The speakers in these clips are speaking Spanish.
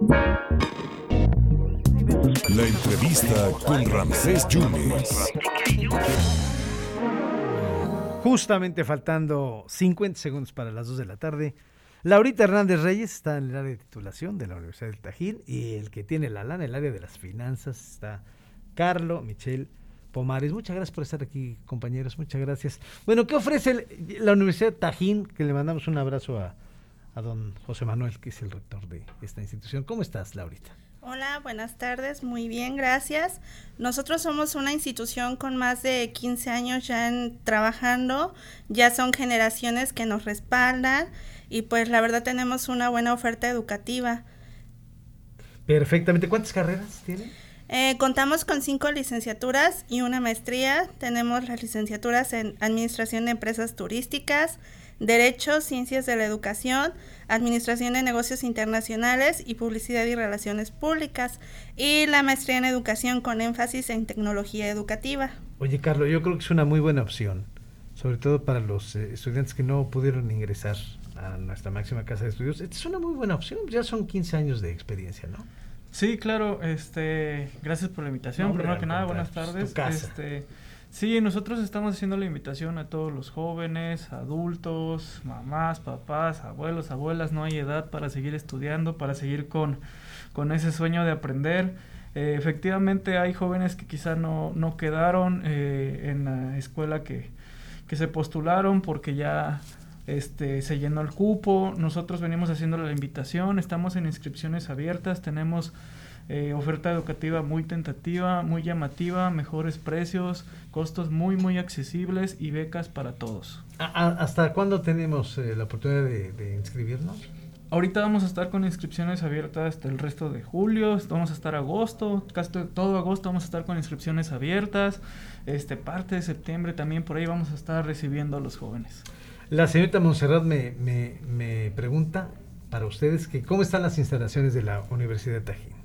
La entrevista con Ramsés Yunes. Justamente faltando 50 segundos para las 2 de la tarde. Laurita Hernández Reyes está en el área de titulación de la Universidad del Tajín y el que tiene la lana, el área de las finanzas, está Carlo Michel Pomares. Muchas gracias por estar aquí, compañeros. Muchas gracias. Bueno, ¿qué ofrece la Universidad Tajín? Que le mandamos un abrazo a, a don José Manuel, que es el rector de esta institución. ¿Cómo estás, Laurita? Hola, buenas tardes, muy bien, gracias. Nosotros somos una institución con más de 15 años ya en, trabajando, ya son generaciones que nos respaldan y pues la verdad tenemos una buena oferta educativa. Perfectamente, ¿cuántas carreras tiene? Eh, contamos con cinco licenciaturas y una maestría. Tenemos las licenciaturas en Administración de Empresas Turísticas, Derecho, Ciencias de la Educación, Administración de Negocios Internacionales y Publicidad y Relaciones Públicas, y la maestría en Educación con énfasis en tecnología educativa. Oye, Carlos, yo creo que es una muy buena opción, sobre todo para los eh, estudiantes que no pudieron ingresar a nuestra máxima casa de estudios. Esta es una muy buena opción, ya son 15 años de experiencia, ¿no? Sí, claro, este, gracias por la invitación. Primero que nada, buenas tardes. Este, sí, nosotros estamos haciendo la invitación a todos los jóvenes, adultos, mamás, papás, abuelos, abuelas, no hay edad para seguir estudiando, para seguir con, con ese sueño de aprender. Eh, efectivamente hay jóvenes que quizá no, no quedaron eh, en la escuela que, que se postularon porque ya este, se llenó el cupo, nosotros venimos haciendo la invitación, estamos en inscripciones abiertas, tenemos eh, oferta educativa muy tentativa, muy llamativa, mejores precios, costos muy, muy accesibles y becas para todos. ¿Hasta cuándo tenemos eh, la oportunidad de, inscribirnos? Ahorita vamos a estar con inscripciones abiertas hasta el resto de julio, vamos a estar agosto, casi todo agosto vamos a estar con inscripciones abiertas, este parte de septiembre también por ahí vamos a estar recibiendo a los jóvenes. La señorita Monserrat me, me, pregunta para ustedes que cómo están las instalaciones de la Universidad de Tajín.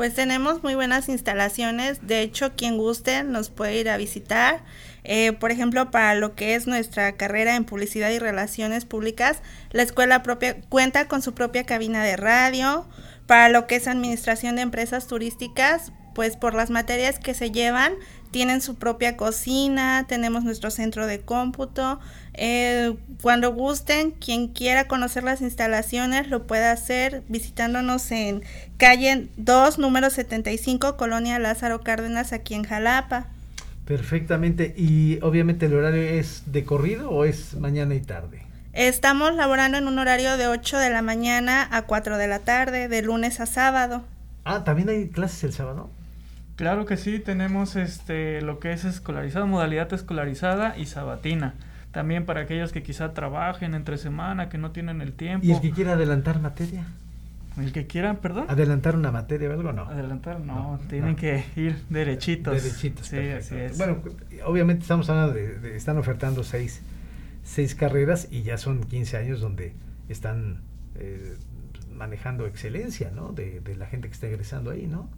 Pues tenemos muy buenas instalaciones, de hecho quien guste nos puede ir a visitar. Eh, por ejemplo, para lo que es nuestra carrera en publicidad y relaciones públicas, la escuela propia cuenta con su propia cabina de radio. Para lo que es administración de empresas turísticas, pues por las materias que se llevan, tienen su propia cocina, tenemos nuestro centro de cómputo. Eh, cuando gusten, quien quiera conocer las instalaciones lo puede hacer visitándonos en calle 2, número 75, Colonia Lázaro Cárdenas, aquí en Jalapa. Perfectamente. ¿Y obviamente el horario es de corrido o es mañana y tarde? Estamos laborando en un horario de 8 de la mañana a 4 de la tarde, de lunes a sábado. Ah, ¿también hay clases el sábado? Claro que sí, tenemos este lo que es escolarizado, modalidad escolarizada y sabatina. También para aquellos que quizá trabajen entre semana, que no tienen el tiempo. ¿Y el que quiera adelantar materia? El que quiera, perdón. ¿Adelantar una materia o algo no? Adelantar no, tienen que ir derechitos. Derechitos, sí, así es. Bueno, obviamente estamos hablando de, están ofertando seis, seis carreras y ya son 15 años donde están eh, manejando excelencia, ¿no? De, de la gente que está egresando ahí, ¿no?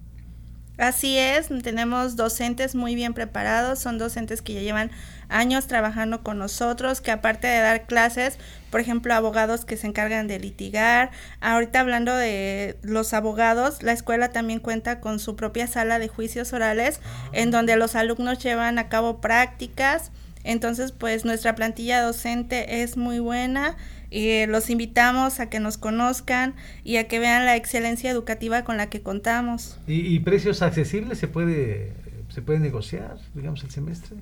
Así es, tenemos docentes muy bien preparados, son docentes que ya llevan años trabajando con nosotros, que aparte de dar clases, por ejemplo, abogados que se encargan de litigar. Ahorita hablando de los abogados, la escuela también cuenta con su propia sala de juicios orales, en donde los alumnos llevan a cabo prácticas. Entonces, pues nuestra plantilla docente es muy buena y los invitamos a que nos conozcan y a que vean la excelencia educativa con la que contamos. ¿Y, precios accesibles se puede, se puede negociar, digamos, el semestre?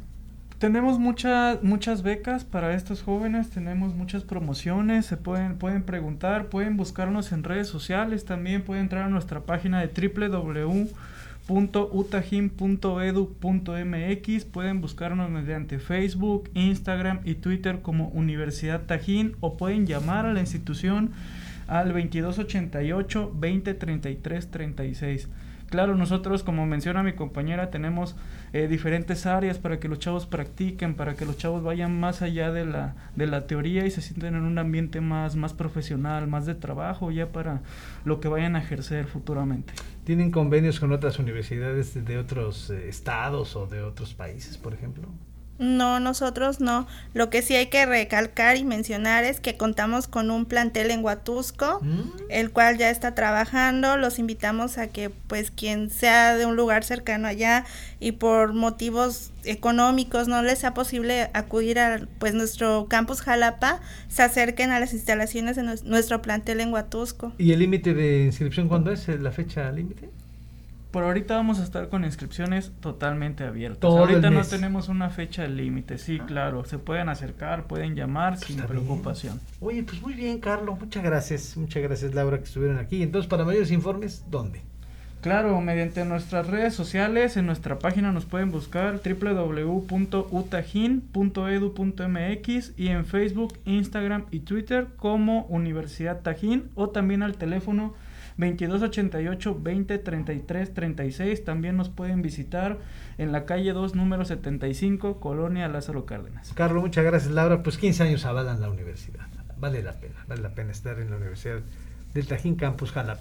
Tenemos muchas muchas becas para estos jóvenes, tenemos muchas promociones, se pueden pueden preguntar, pueden buscarnos en redes sociales, también pueden entrar a nuestra página de www .utajin.edu.mx Pueden buscarnos mediante Facebook, Instagram y Twitter como Universidad Tajín o pueden llamar a la institución al 2288 2033 36. Claro, nosotros, como menciona mi compañera, tenemos eh, diferentes áreas para que los chavos practiquen, para que los chavos vayan más allá de la, de la teoría y se sienten en un ambiente más, más profesional, más de trabajo, ya para lo que vayan a ejercer futuramente. ¿Tienen convenios con otras universidades de otros eh, estados o de otros países, por ejemplo? No, nosotros no. Lo que sí hay que recalcar y mencionar es que contamos con un plantel en Huatusco, mm. el cual ya está trabajando. Los invitamos a que, pues, quien sea de un lugar cercano allá y por motivos económicos no les sea posible acudir a, pues, nuestro campus Jalapa, se acerquen a las instalaciones de nuestro plantel en Huatusco. ¿Y el límite de inscripción cuándo es? ¿La fecha límite? Por ahorita vamos a estar con inscripciones totalmente abiertas. ahorita no tenemos una fecha límite, sí, claro. Se pueden acercar, pueden llamar sin preocupación. Oye, pues muy bien, Carlos. Muchas gracias. Muchas gracias, Laura, que estuvieron aquí. Entonces, para mayores informes, ¿dónde? Claro, mediante nuestras redes sociales, en nuestra página nos pueden buscar www.utajin.edu.mx y en Facebook, Instagram y Twitter como Universidad Tajín o también al teléfono 2288 20 33 36. También nos pueden visitar en la calle 2, número 75, Colonia Lázaro Cárdenas. Carlos, muchas gracias, Laura. Pues 15 años avalan la universidad. Vale la pena, vale la pena estar en la Universidad del Tajín Campus Jalapa.